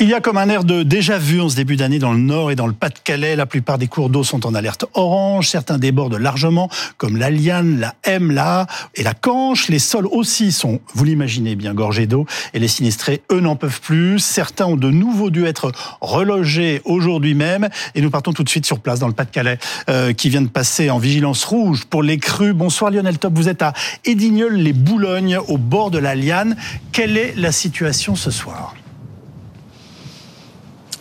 Il y a comme un air de déjà vu en ce début d'année dans le Nord et dans le Pas-de-Calais. La plupart des cours d'eau sont en alerte orange. Certains débordent largement, comme la Liane, la M, la et la Canche. Les sols aussi sont, vous l'imaginez bien, gorgés d'eau. Et les sinistrés, eux, n'en peuvent plus. Certains ont de nouveau dû être relogés aujourd'hui même. Et nous partons tout de suite sur place dans le Pas-de-Calais, euh, qui vient de passer en vigilance rouge pour les crues. Bonsoir Lionel Top, vous êtes à Édigneul-les-Boulognes, au bord de la Liane. Quelle est la situation ce soir?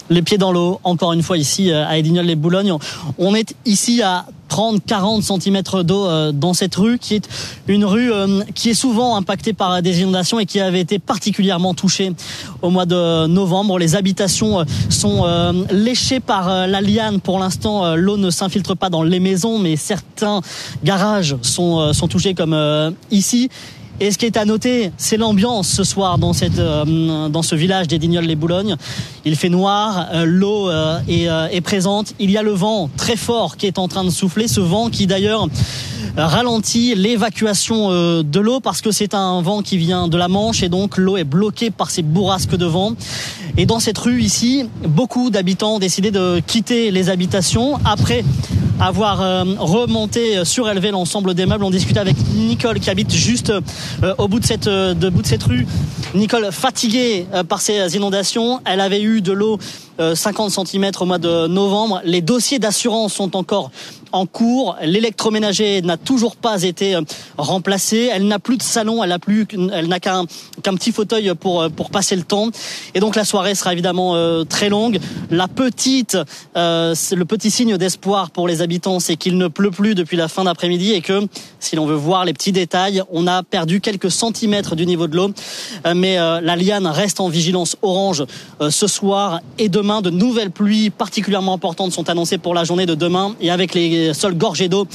Les pieds dans l'eau, encore une fois ici euh, à Edignol-les-Boulognes. On est ici à 30-40 cm d'eau euh, dans cette rue, qui est une rue euh, qui est souvent impactée par des inondations et qui avait été particulièrement touchée au mois de novembre. Les habitations sont léchées par la liane. Pour l'instant, l'eau ne s'infiltre pas dans les maisons, mais certains garages sont, sont touchés comme ici. Et ce qui est à noter, c'est l'ambiance ce soir dans, cette, euh, dans ce village des Dignoles-les-Boulognes. Il fait noir, euh, l'eau euh, est, est, présente, il y a le vent très fort qui est en train de souffler, ce vent qui d'ailleurs ralentit l'évacuation de l'eau parce que c'est un vent qui vient de la Manche et donc l'eau est bloquée par ces bourrasques de vent. Et dans cette rue ici, beaucoup d'habitants ont décidé de quitter les habitations après avoir euh, remonté, euh, surélevé l'ensemble des meubles. On discutait avec Nicole qui habite juste euh, au bout de cette, de bout de cette rue. Nicole, fatiguée par ces inondations, elle avait eu de l'eau 50 cm au mois de novembre. Les dossiers d'assurance sont encore en cours. L'électroménager n'a toujours pas été euh, remplacé. Elle n'a plus de salon. Elle n'a plus, elle n'a qu'un petit fauteuil pour euh, pour passer le temps. Et donc la soirée sera évidemment euh, très longue. La petite, le petit signe d'espoir pour les habitants, c'est qu'il ne pleut plus depuis la fin d'après-midi et que si l'on veut voir les petits détails, on a perdu quelques centimètres du niveau de l'eau. mais la liane reste en vigilance orange ce soir et demain. De nouvelles pluies particulièrement importantes sont annoncées pour la journée de demain et avec les sol gorgé d'eau.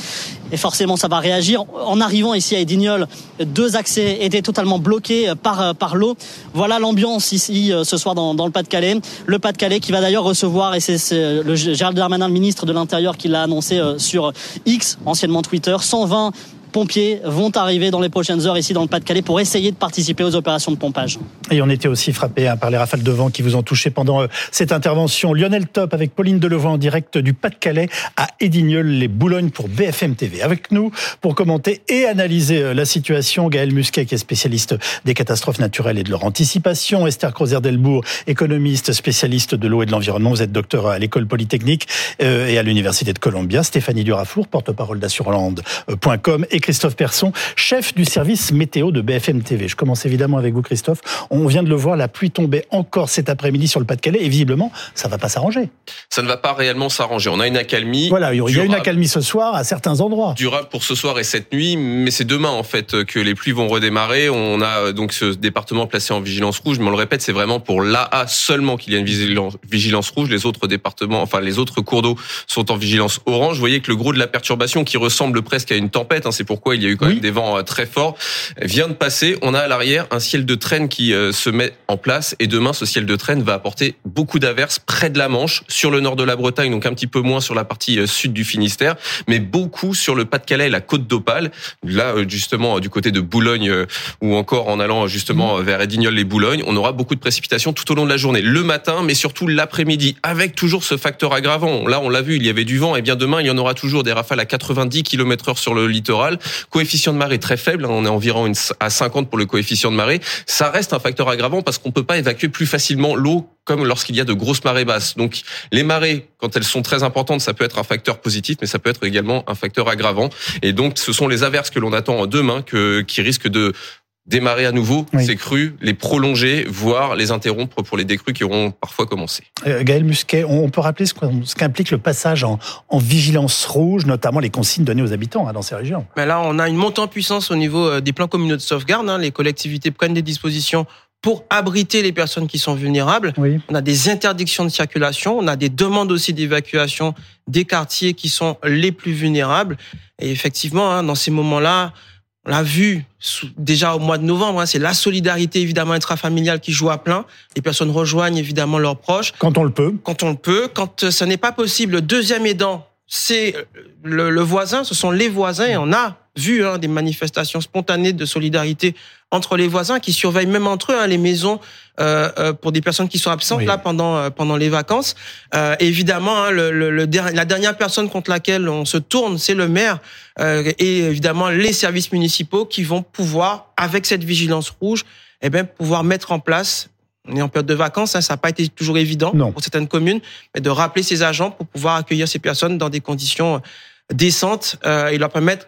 Et forcément, ça va réagir. En arrivant ici à Edignol, deux accès étaient totalement bloqués par, par l'eau. Voilà l'ambiance ici euh, ce soir dans, dans le Pas-de-Calais. Le Pas-de-Calais qui va d'ailleurs recevoir, et c'est le Gérald Darmanin, le ministre de l'Intérieur, qui l'a annoncé euh, sur X, anciennement Twitter, 120 pompiers vont arriver dans les prochaines heures ici dans le Pas-de-Calais pour essayer de participer aux opérations de pompage. Et on était aussi frappé hein, par les rafales de vent qui vous ont touché pendant euh, cette intervention. Lionel Top avec Pauline Delevoye en direct du Pas-de-Calais à Edignol, les Boulognes pour BFM TV. Avec nous pour commenter et analyser euh, la situation, Gaël Musquet qui est spécialiste des catastrophes naturelles et de leur anticipation, Esther Crozer-Delbourg, économiste spécialiste de l'eau et de l'environnement. Vous êtes docteur à l'école polytechnique euh, et à l'université de Columbia. Stéphanie Durafour, porte-parole d'assureland.com et Christophe Persson, chef du service météo de BFM TV. Je commence évidemment avec vous, Christophe. On vient de le voir, la pluie tombait encore cet après-midi sur le Pas-de-Calais et visiblement, ça va pas s'arranger. Ça ne va pas réellement s'arranger. On a une accalmie. Voilà, il y a une accalmie ce soir à certains endroits. Durable pour ce soir et cette nuit, mais c'est demain en fait que les pluies vont redémarrer. On a euh, donc ce département placé en vigilance rouge, mais on le répète, c'est vraiment pour l'AA seulement qu'il y a une vigilance rouge. Les autres départements, enfin les autres cours d'eau sont en vigilance orange. Vous voyez que le gros de la perturbation qui ressemble presque à une tempête, hein, c'est pourquoi il y a eu quand même des vents euh, très forts, vient de passer. On a à l'arrière un ciel de traîne qui euh, se met en place et demain ce ciel de traîne va apporter beaucoup d'averses près de la Manche, sur le nord de la Bretagne, donc un petit peu moins sur la partie euh, sud du Finistère, mais beaucoup sur le Pas-de-Calais et la côte d'Opale. Là justement du côté de Boulogne ou encore en allant justement mmh. vers Edignol et Boulogne, on aura beaucoup de précipitations tout au long de la journée, le matin, mais surtout l'après-midi, avec toujours ce facteur aggravant. Là, on l'a vu, il y avait du vent, et bien demain, il y en aura toujours des rafales à 90 km/h sur le littoral coefficient de marée très faible, hein, on est environ à 50 pour le coefficient de marée, ça reste un facteur aggravant parce qu'on peut pas évacuer plus facilement l'eau comme lorsqu'il y a de grosses marées basses. Donc les marées, quand elles sont très importantes, ça peut être un facteur positif, mais ça peut être également un facteur aggravant. Et donc ce sont les averses que l'on attend demain que, qui risquent de démarrer à nouveau ces crues, les prolonger, voire les interrompre pour les décrues qui auront parfois commencé. Euh, Gaël Musquet, on peut rappeler ce qu'implique le passage en, vigilance rouge, notamment les consignes données aux habitants hein, dans ces régions. Mais là, on a une montée en puissance au niveau euh, des plans communaux de sauvegarde. Hein. Les collectivités prennent des dispositions pour abriter les personnes qui sont vulnérables. On a des interdictions de circulation, on a des demandes aussi d'évacuation des quartiers qui sont les plus vulnérables. Et effectivement, hein, dans ces moments-là, on l'a vu déjà au mois de novembre, hein, c'est la solidarité évidemment intrafamiliale qui joue à plein. Les personnes rejoignent évidemment leurs proches. Quand on le peut. Quand on le peut. Quand euh, ce n'est pas possible, le deuxième aidant c'est le, le, voisin, ce sont les voisins. Et on a vu hein, des manifestations spontanées de solidarité entre les voisins qui surveillent même entre eux hein, les maisons euh, euh, pour des personnes qui sont absentes là pendant euh, pendant les vacances. Euh, évidemment, hein, le, le, la dernière personne contre laquelle on se tourne, c'est le maire et évidemment les services municipaux qui vont pouvoir, avec cette vigilance rouge, eh bien pouvoir mettre en place on est en période de vacances, hein, ça n'a pas été toujours évident pour certaines communes, mais de rappeler ces agents pour pouvoir accueillir ces personnes dans des conditions décentes euh, et leur permettre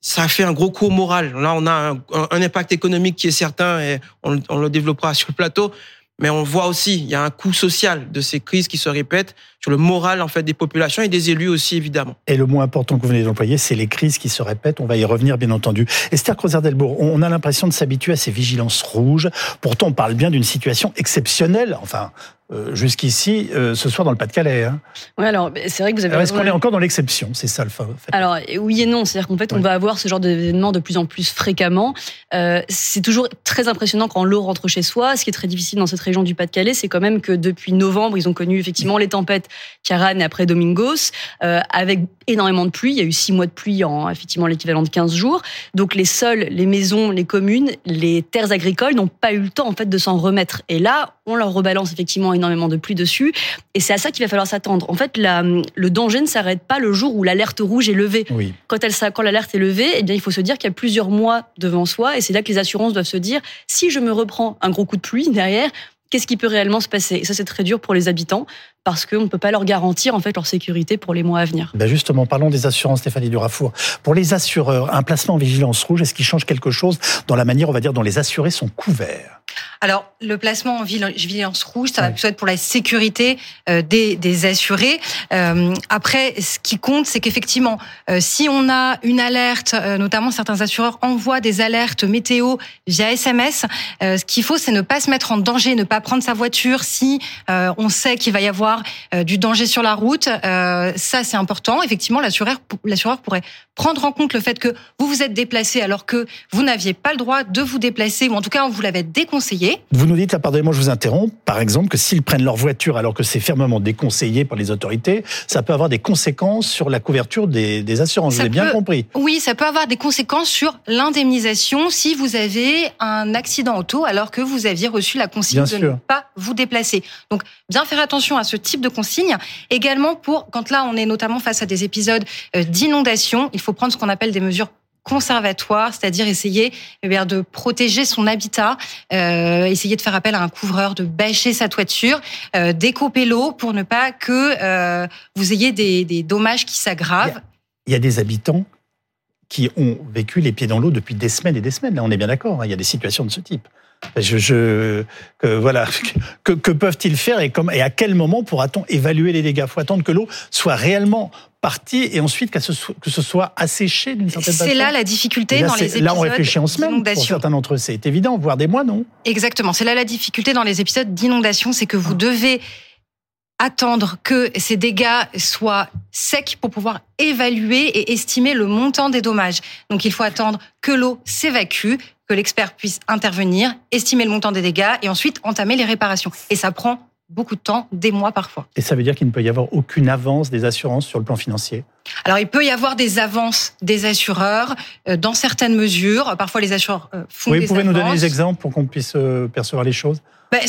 ça fait un gros coup moral. Là, on a un, un impact économique qui est certain et on, on, le développera sur le plateau. Mais on voit aussi, il y a un coût social de ces crises qui se répètent sur le moral en fait des populations et des élus aussi évidemment. Et le mot important que vous venez d'employer, c'est les crises qui se répètent. On va y revenir bien entendu. Esther Crozer-Delbourg, on a l'impression de s'habituer à ces vigilances rouges. Pourtant, on parle bien d'une situation exceptionnelle. Enfin, euh, jusqu'ici, euh, ce soir dans le Pas-de-Calais. Hein. Oui, alors c'est vrai que vous avez. Est-ce qu'on est encore dans l'exception C'est ça le fait. Alors oui et non, c'est-à-dire qu'en fait, on va avoir ce genre d'événements de plus en plus fréquemment. Euh, c'est toujours très impressionnant quand l'eau rentre chez soi. Ce qui est très difficile dans cette région du Pas-de-Calais, c'est quand même que depuis novembre, ils ont connu effectivement les tempêtes Caran et après Domingos, avec énormément de pluie. Il y a eu six mois de pluie en effectivement l'équivalent de 15 jours. Donc les sols, les maisons, les communes, les terres agricoles n'ont pas eu le temps en fait de s'en remettre. Et là, on leur rebalance effectivement énormément de pluie dessus. Et c'est à ça qu'il va falloir s'attendre. En fait, la, le danger ne s'arrête pas le jour où l'alerte rouge est levée. Oui. Quand, elle, quand l'alerte est levée, eh bien, il faut se dire qu'il y a plusieurs mois devant soi. Et c'est là que les assurances doivent se dire, si je me reprends un gros coup de pluie derrière, qu'est-ce qui peut réellement se passer? Et ça, c'est très dur pour les habitants parce qu'on ne peut pas leur garantir en fait leur sécurité pour les mois à venir. Ben justement, parlons des assurances, Stéphanie Durafour. Pour les assureurs, un placement en vigilance rouge, est-ce qu'il change quelque chose dans la manière, on va dire, dont les assurés sont couverts? Alors, le placement en vigilance rouge, ça va plutôt être pour la sécurité euh, des, des assurés. Euh, après, ce qui compte, c'est qu'effectivement, euh, si on a une alerte, notamment certains assureurs envoient des alertes météo via SMS, ce qu'il faut, c'est ne pas se mettre en danger, ne pas prendre sa voiture si on sait qu'il va y avoir du danger sur la route. ça, c'est important. Effectivement, l'assureur, l'assureur pourrait prendre en compte le fait que vous vous êtes déplacé alors que vous n'aviez pas le droit de vous déplacer, ou en tout cas, on vous l'avait déconseillé. Vous nous dites, là, pardonnez-moi, je vous interromps, par exemple, que s'ils prennent leur voiture alors que c'est fermement déconseillé par les autorités, ça peut avoir des conséquences sur la couverture des, des assurances. vous avez bien compris. Oui, ça peut avoir des conséquences sur l'indemnisation si vous avez un accident auto alors que vous aviez reçu la consigne de ne pas vous déplacer. Donc, bien faire attention à ce type de consigne. Également pour, quand là, on est notamment face à des épisodes euh, d'inondation, il faut prendre ce qu'on appelle des mesures conservatoires, c'est-à-dire essayer eh de protéger son habitat, euh, essayer de faire appel à un couvreur, de bâcher sa toiture, euh, découper l'eau pour ne pas que euh, vous ayez des, dommages qui s'aggravent. Il y a des habitants qui ont vécu les pieds dans l'eau depuis des semaines et des semaines. Là, on est bien d'accord. Hein. Il y a des situations de ce type. Que, voilà, que, peuvent-ils faire et, et à quel moment pourra-t-on évaluer les dégâts? Il faut attendre que l'eau soit réellement partie et ensuite que ce soit, que ce soit asséché d'une certaine façon. C'est là la difficulté dans les épisodes Là, on réfléchit en semaine pour certains d'entre eux. C'est évident, voire des mois, non? Exactement. C'est là la difficulté dans les épisodes d'inondation, c'est que vous devez attendre que ces dégâts soient secs pour pouvoir évaluer et estimer le montant des dommages. Donc il faut attendre que l'eau s'évacue, que l'expert puisse intervenir, estimer le montant des dégâts et ensuite entamer les réparations. Et ça prend beaucoup de temps, des mois parfois. Et ça veut dire qu'il ne peut y avoir aucune avance des assurances sur le plan financier? Alors il peut y avoir des avances des assureurs euh, dans certaines mesures. Parfois les assureurs euh, font oui, des Vous pouvez nous donner des exemples pour qu'on puisse euh, percevoir les choses? Ben,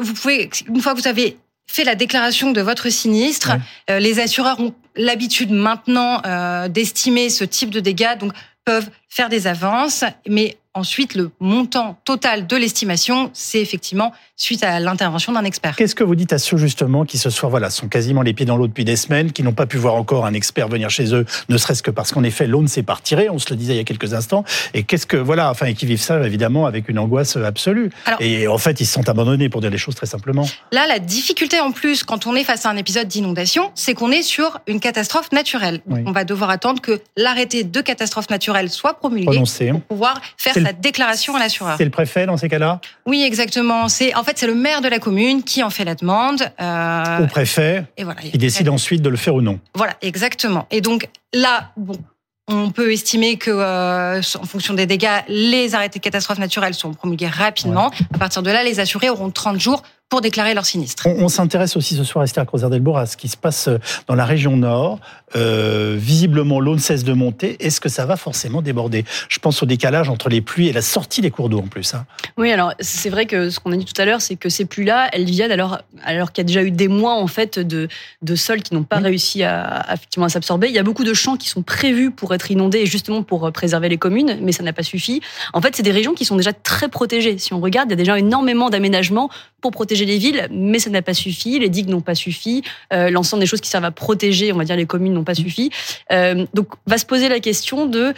Vous pouvez, une fois que vous avez fait la déclaration de votre sinistre, ouais. les assureurs ont l'habitude maintenant d'estimer ce type de dégâts, donc peuvent faire des avances, mais Ensuite, le montant total de l'estimation, c'est effectivement suite à l'intervention d'un expert. Qu'est-ce que vous dites à ceux justement qui ce soir voilà sont quasiment les pieds dans l'eau depuis des semaines, qui n'ont pas pu voir encore un expert venir chez eux, ne serait-ce que parce qu'en effet l'eau ne s'est pas retirée, on se le disait il y a quelques instants, et qu'est-ce que voilà, enfin et qui vivent ça évidemment avec une angoisse absolue. Alors, et en fait ils se sont abandonnés pour dire les choses très simplement. Là, la difficulté en plus quand on est face à un épisode d'inondation, c'est qu'on est sur une catastrophe naturelle. Oui. On va devoir attendre que l'arrêté de catastrophe naturelle soit promulgué Prononcé. pour pouvoir faire sa déclaration à l'assureur. C'est le préfet dans ces cas-là? Oui, exactement. C'est en fait c'est le maire de la commune qui en fait la demande euh, au préfet. Et voilà. Il décide ensuite de le faire ou non. Voilà, exactement. Et donc là, bon, on peut estimer que, euh, en fonction des dégâts, les arrêtés de catastrophes naturelles sont promulgués rapidement. Ouais. À partir de là, les assurés auront 30 jours pour déclarer leur sinistre. On, s'intéresse aussi ce soir, Esther Crozer-Delbourg, à ce qui se passe euh, dans la région nord. Euh, visiblement, l'eau ne cesse de monter. Est-ce que ça va forcément déborder? Je pense au décalage entre les pluies et la sortie des cours d'eau en plus. Hein. Oui, alors c'est vrai que ce qu'on a dit tout à l'heure, c'est que ces pluies-là, elles viennent alors, alors qu'il y a déjà eu des mois en fait de, de sols qui n'ont pas réussi à, effectivement à s'absorber. Il y a beaucoup de champs qui sont prévus pour être inondés et justement pour euh, préserver les communes, mais ça n'a pas suffi. En fait, c'est des régions qui sont déjà très protégées. Si on regarde, il y a déjà énormément d'aménagements pour protéger les villes, mais ça n'a pas suffi, les digues n'ont pas suffi, euh, l'ensemble des choses qui servent à protéger, on va dire, les communes n'ont pas suffi. Euh, donc, va se poser la question de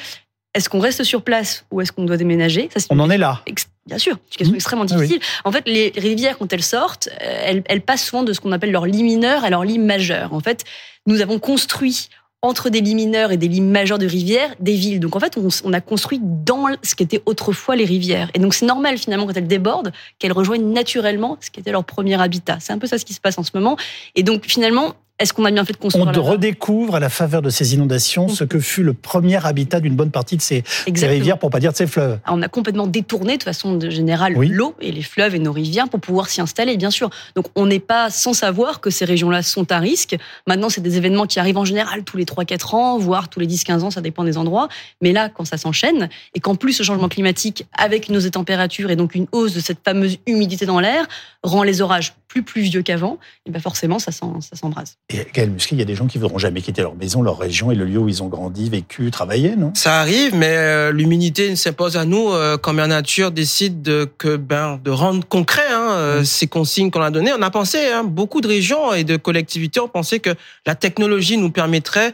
est-ce qu'on reste sur place ou est-ce qu'on doit déménager? Ça, On en est là. Bien sûr, c'est une question mmh. extrêmement difficile. En fait, les rivières, quand elles sortent, elles, elles passent souvent de ce qu'on appelle leur lit mineur à leur lit majeur. En fait, nous avons construit entre des lits mineurs et des lits majeurs de rivières, des villes. Donc en fait, on, a construit dans ce qui était autrefois les rivières. Et donc c'est normal finalement quand elles débordent qu'elles rejoignent naturellement ce qui était leur premier habitat. C'est un peu ça ce qui se passe en ce moment. Et donc finalement, est-ce qu'on a bien fait de construire On redécouvre à la faveur de ces inondations ce que fut le premier habitat d'une bonne partie de ces, rivières, pour pas dire de ces fleuves. Ah, on a complètement détourné de façon générale l'eau et les fleuves et nos rivières pour pouvoir s'y installer, bien sûr. Donc on n'est pas sans savoir que ces régions-là sont à risque. Maintenant, c'est des événements qui arrivent en général tous les 3-4 ans, voire tous les 10-15 ans, ça dépend des endroits. Mais là, quand ça s'enchaîne, et qu'en plus le changement climatique, avec une hausse des températures et donc une hausse de cette fameuse humidité dans l'air, rend les orages plus pluvieux qu'avant, et ben forcément, ça s'embrase. Et Gaël Musquet, il y a des gens qui ne voudront jamais quitter leur maison, leur région et le lieu où ils ont grandi, vécu, travaillé, non? Ça arrive, mais euh, l'humidité s'impose à nous euh, quand la nature décide de, que, ben, de rendre concret hein, euh, ces consignes qu'on a données. On a pensé, hein, beaucoup de régions et de collectivités ont pensé que la technologie nous permettrait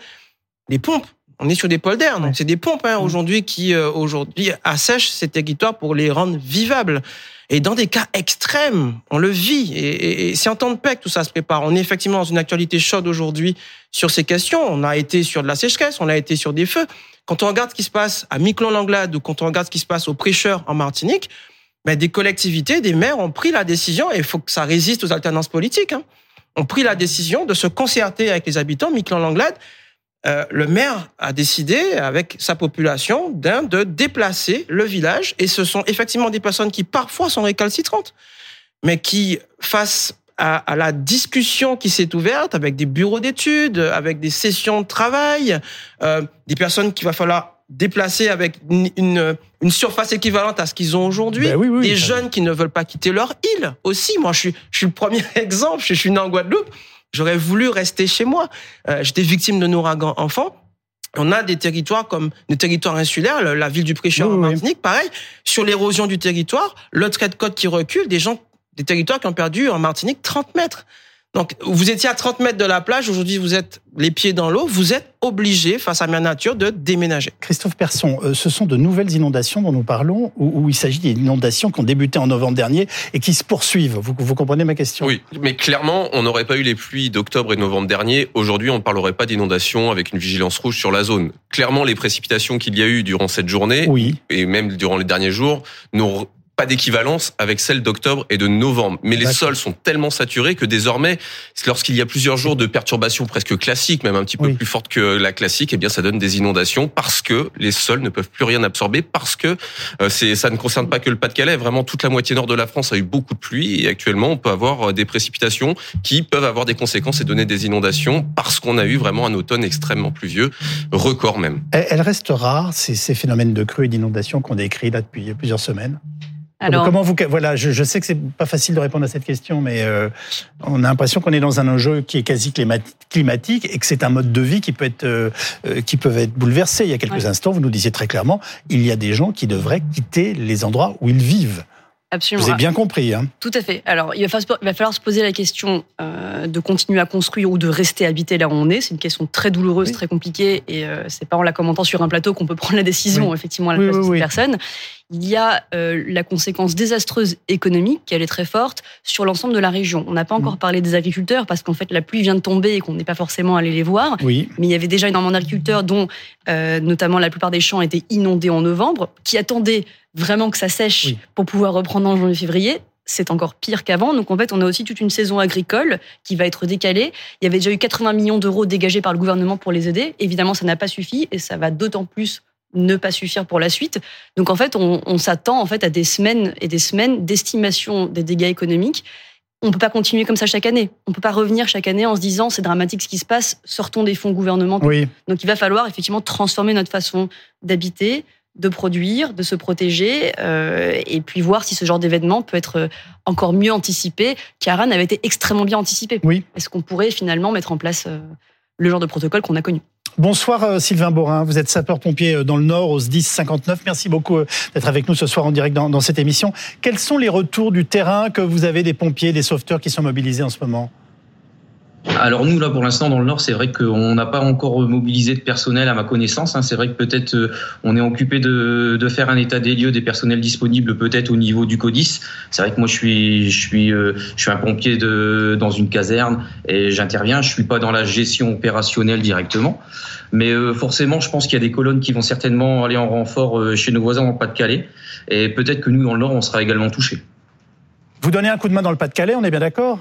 des pompes on est sur des polders, donc c'est des pompes hein, aujourd'hui qui aujourd'hui assèchent ces territoires pour les rendre vivables. Et dans des cas extrêmes, on le vit. Et, c'est en temps de paix que tout ça se prépare. On est effectivement dans une actualité chaude aujourd'hui sur ces questions. On a été sur de la sécheresse, on a été sur des feux. Quand on regarde ce qui se passe à Miquelon-Langlade ou quand on regarde ce qui se passe aux prêcheurs en Martinique, ben des collectivités, des maires ont pris la décision, et il faut que ça résiste aux alternances politiques, hein, ont pris la décision de se concerter avec les habitants de Miquelon-Langlade euh, le maire a décidé, avec sa population, de déplacer le village. Et ce sont effectivement des personnes qui parfois sont récalcitrantes, mais qui, face à, la discussion qui s'est ouverte avec des bureaux d'études, avec des sessions de travail, euh, des personnes qu'il va falloir déplacer avec une, surface équivalente à ce qu'ils ont aujourd'hui, ben des jeunes qui ne veulent pas quitter leur île aussi. Moi, je suis, je suis le premier exemple. Je suis né en Guadeloupe. J'aurais voulu rester chez moi. Euh, j'étais victime de ouragan enfant. On a des territoires comme des territoires insulaires, la ville du Prêcheur en Martinique, pareil, sur l'érosion du territoire, le trait de côte qui recule, des gens, des territoires qui ont perdu en Martinique 30 mètres. Donc, vous étiez à 30 mètres de la plage, aujourd'hui vous êtes les pieds dans l'eau, vous êtes obligé, face à la nature, de déménager. Christophe Persson, euh, ce sont de nouvelles inondations dont nous parlons, où, il s'agit d'inondations qui ont débuté en novembre dernier et qui se poursuivent. Vous, vous comprenez ma question? Oui, mais clairement, on n'aurait pas eu les pluies d'octobre et novembre dernier. Aujourd'hui, on ne parlerait pas d'inondations avec une vigilance rouge sur la zone. Clairement, les précipitations qu'il y a eu durant cette journée, oui. et même durant les derniers jours, n'ont pas d'équivalence avec celle d'octobre et de novembre. Mais les sols sont tellement saturés que désormais, lorsqu'il y a plusieurs jours de perturbations presque classiques, même un petit peu plus fortes que la classique, eh bien, ça donne des inondations parce que les sols ne peuvent plus rien absorber, parce que euh, c'est, ça ne concerne pas que le Pas-de-Calais. Vraiment, toute la moitié nord de la France a eu beaucoup de pluie et actuellement, on peut avoir euh, des précipitations qui peuvent avoir des conséquences et donner des inondations parce qu'on a eu vraiment un automne extrêmement pluvieux, record même. Elle reste rare, ces, ces phénomènes de crues et d'inondations qu'on décrit là depuis plusieurs semaines? Alors, comment vous voilà, je, sais que c'est pas facile de répondre à cette question, mais euh, on a l'impression qu'on est dans un enjeu qui est quasi climatique et que c'est un mode de vie qui peut être euh, euh, qui peut être bouleversé. Il y a quelques instants, vous nous disiez très clairement, il y a des gens qui devraient quitter les endroits où ils vivent. Absolument. Vous avez bien compris. Hein Tout à fait. Alors, il va falloir, se poser la question euh, de continuer à construire ou de rester habité là où on est. C'est une question très douloureuse, très compliquée, et euh, c'est pas en la commentant sur un plateau qu'on peut prendre la décision, effectivement, à la place de cette personne. Il y a euh, la conséquence désastreuse économique, qui elle est très forte, sur l'ensemble de la région. On n'a pas encore mm. parlé des agriculteurs, parce qu'en fait, la pluie vient de tomber et qu'on n'est pas forcément allé les voir. Oui. Mais il y avait déjà énormément d'agriculteurs, dont euh, notamment la plupart des champs étaient inondés en novembre, qui attendaient vraiment que ça sèche pour pouvoir reprendre en janvier-février c'est encore pire qu'avant. Donc en fait, on a aussi toute une saison agricole qui va être décalée. Il y avait déjà eu 80 millions d'euros dégagés par le gouvernement pour les aider. Évidemment, ça n'a pas suffi et ça va d'autant plus ne pas suffire pour la suite. Donc en fait, on, s'attend en fait à des semaines et des semaines d'estimation des dégâts économiques on peut pas continuer comme ça chaque année. On peut pas revenir chaque année en se disant c'est dramatique ce qui se passe, sortons des fonds gouvernementaux. Donc il va falloir effectivement transformer notre façon d'habiter, de produire, de se protéger, euh, et puis voir si ce genre d'événement peut être encore mieux anticipé. Caran avait été extrêmement bien anticipé. Oui. Est-ce qu'on pourrait finalement mettre en place euh, le genre de protocole qu'on a connu? Bonsoir euh, Sylvain Borin, vous êtes sapeur-pompier dans le Nord, au 10 59. Merci beaucoup d'être avec nous ce soir en direct dans, dans cette émission. Quels sont les retours du terrain que vous avez des pompiers, des sauveteurs qui sont mobilisés en ce moment? Alors nous, là, pour l'instant, dans le Nord, c'est vrai qu'on n'a pas encore mobilisé de personnel à ma connaissance. Hein. C'est vrai que peut-être euh, on est occupé de, de, faire un état des lieux des personnels disponibles peut-être au niveau du CODIS. C'est vrai que moi, je suis, je suis, euh, je suis un pompier de, dans une caserne et j'interviens. Je suis pas dans la gestion opérationnelle directement. Mais euh, forcément, je pense qu'il y a des colonnes qui vont certainement aller en renfort chez nos voisins en Pas-de-Calais. Et peut-être que nous, dans le Nord, on sera également touchés. Vous donnez un coup de main dans le Pas-de-Calais, on est bien d'accord?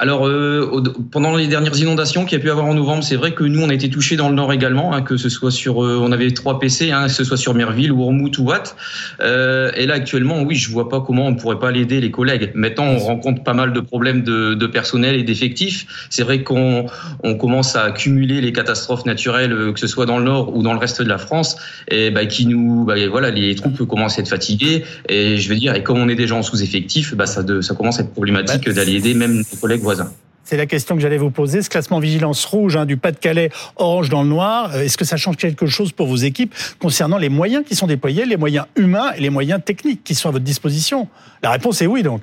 Alors, euh, pendant les dernières inondations qu'il y a pu avoir en novembre, c'est vrai que nous, on a été touchés dans le nord également, hein, que ce soit sur, euh, on avait trois PC, hein, que ce soit sur Merville, Wormwood ou Watt. Euh, et là, actuellement, oui, je vois pas comment on pourrait pas l'aider les collègues. Maintenant, on rencontre pas mal de problèmes de, de personnel et d'effectifs. C'est vrai qu'on on commence à accumuler les catastrophes naturelles, euh, que ce soit dans le nord ou dans le reste de la France, et bah, qui nous, bah, voilà, les troupes commencent à être fatiguées. Et je veux dire, et comme on est déjà en sous-effectif, bah, ça, de, ça commence à être problématique bah, d'aller aider même nos collègues c'est la question que j'allais vous poser. Ce classement vigilance rouge hein, du Pas-de-Calais, orange dans le noir, euh, est-ce que ça change quelque chose pour vos équipes concernant les moyens qui sont déployés, les moyens humains et les moyens techniques qui sont à votre disposition? La réponse est oui donc.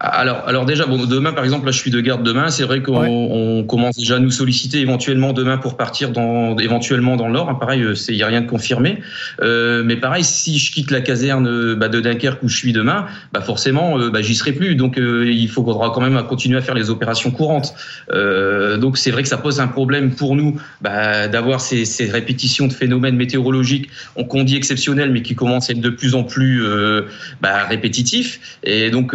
Alors, alors déjà, bon, demain, par exemple, là, je suis de garde demain. C'est vrai qu'on commence déjà à nous solliciter éventuellement demain pour partir dans, éventuellement dans le Nord. Hein, pareil, euh, il n'y a rien de confirmé. Euh, mais pareil, si je quitte la caserne euh, bah, de Dunkerque où je suis demain, bah, forcément, euh, bah, j'y serai plus. Donc, il faudra quand même continuer à faire les opérations courantes. donc, c'est vrai que ça pose un problème pour nous bah, d'avoir ces, ces, répétitions de phénomènes météorologiques qu'on dit exceptionnels, mais qui commencent à être de plus en plus bah, répétitifs. Et donc,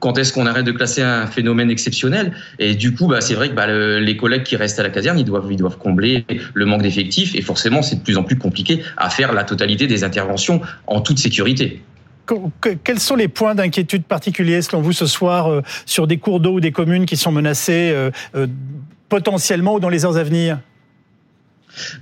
quand est est-ce qu'on arrête de classer un phénomène exceptionnel Et du coup, bah, c'est vrai que bah, les collègues qui restent à la caserne, ils doivent, ils doivent combler le manque d'effectifs. Et forcément, c'est de plus en plus compliqué à faire la totalité des interventions en toute sécurité. Quels sont les points d'inquiétude particuliers selon vous ce soir euh, sur des cours d'eau ou des communes qui sont menacées euh, euh, potentiellement ou dans les heures à venir?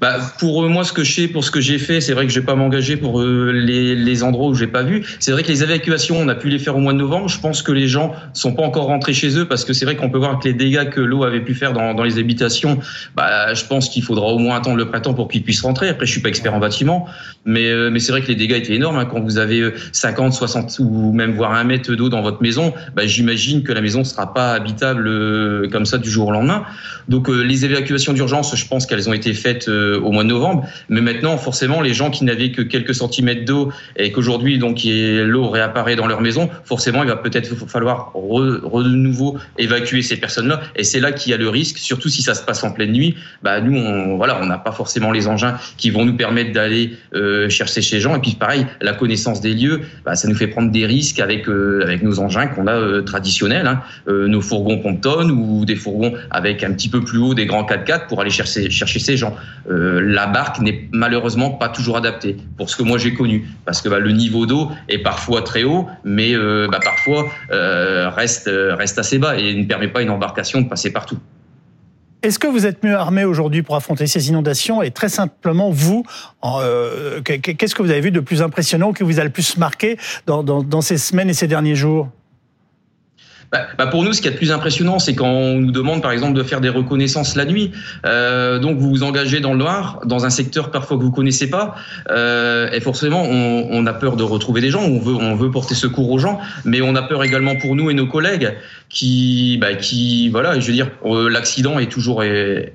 Bah, pour moi, ce que je sais, pour ce que j'ai fait, c'est vrai que je vais pas m'engager pour euh, les, endroits où j'ai pas vu. C'est vrai que les évacuations, on a pu les faire au mois de novembre. Je pense que les gens sont pas encore rentrés chez eux parce que c'est vrai qu'on peut voir que les dégâts que l'eau avait pu faire dans, les habitations, bah, je pense qu'il faudra au moins attendre le printemps pour qu'ils puissent rentrer. Après, je suis pas expert en bâtiment, mais, euh, c'est vrai que les dégâts étaient énormes. Hein. Quand vous avez 50, euh, 60 ou même voire un mètre d'eau dans votre maison, bah, j'imagine que la maison sera pas habitable comme ça du jour au lendemain. Donc, les évacuations d'urgence, je pense qu'elles ont été faites euh, au mois de novembre. Mais maintenant, forcément, les gens qui n'avaient que quelques centimètres d'eau et qu'aujourd'hui, donc, l'eau réapparaît dans leur maison, forcément, il va peut-être falloir de nouveau évacuer ces personnes-là. Et c'est là qu'il y a le risque, surtout si ça se passe en pleine nuit. Bah, nous, on, voilà, on n'a pas forcément les engins qui vont nous permettre d'aller euh, chercher ces gens. Et puis, pareil, la connaissance des lieux, bah, ça nous fait prendre des risques avec euh, avec nos engins qu'on a traditionnels, hein, nos fourgons Compton ou des fourgons avec un petit peu plus haut des grands 4x4 pour aller chercher chercher ces gens. Euh, la barque n'est malheureusement pas toujours adaptée pour ce que moi j'ai connu, parce que bah, le niveau d'eau est parfois très haut, mais euh, bah, parfois euh, reste assez bas et ne permet pas une embarcation de passer partout. Est-ce que vous êtes mieux armé aujourd'hui pour affronter ces inondations Et très simplement, vous, qu'est-ce que vous avez vu de plus impressionnant, que vous a le plus marqué dans ces semaines et ces derniers jours? Bah, bah, pour nous, ce qui est le plus impressionnant, c'est quand on nous demande, par exemple, de faire des reconnaissances la nuit. Euh, donc, vous vous engagez dans le noir, dans un secteur parfois que vous connaissez pas, euh, et forcément, on, on, a peur de retrouver des gens. On veut, on veut porter secours aux gens, mais on a peur également pour nous et nos collègues, qui, bah, qui, voilà, je veux dire, euh, l'accident est toujours,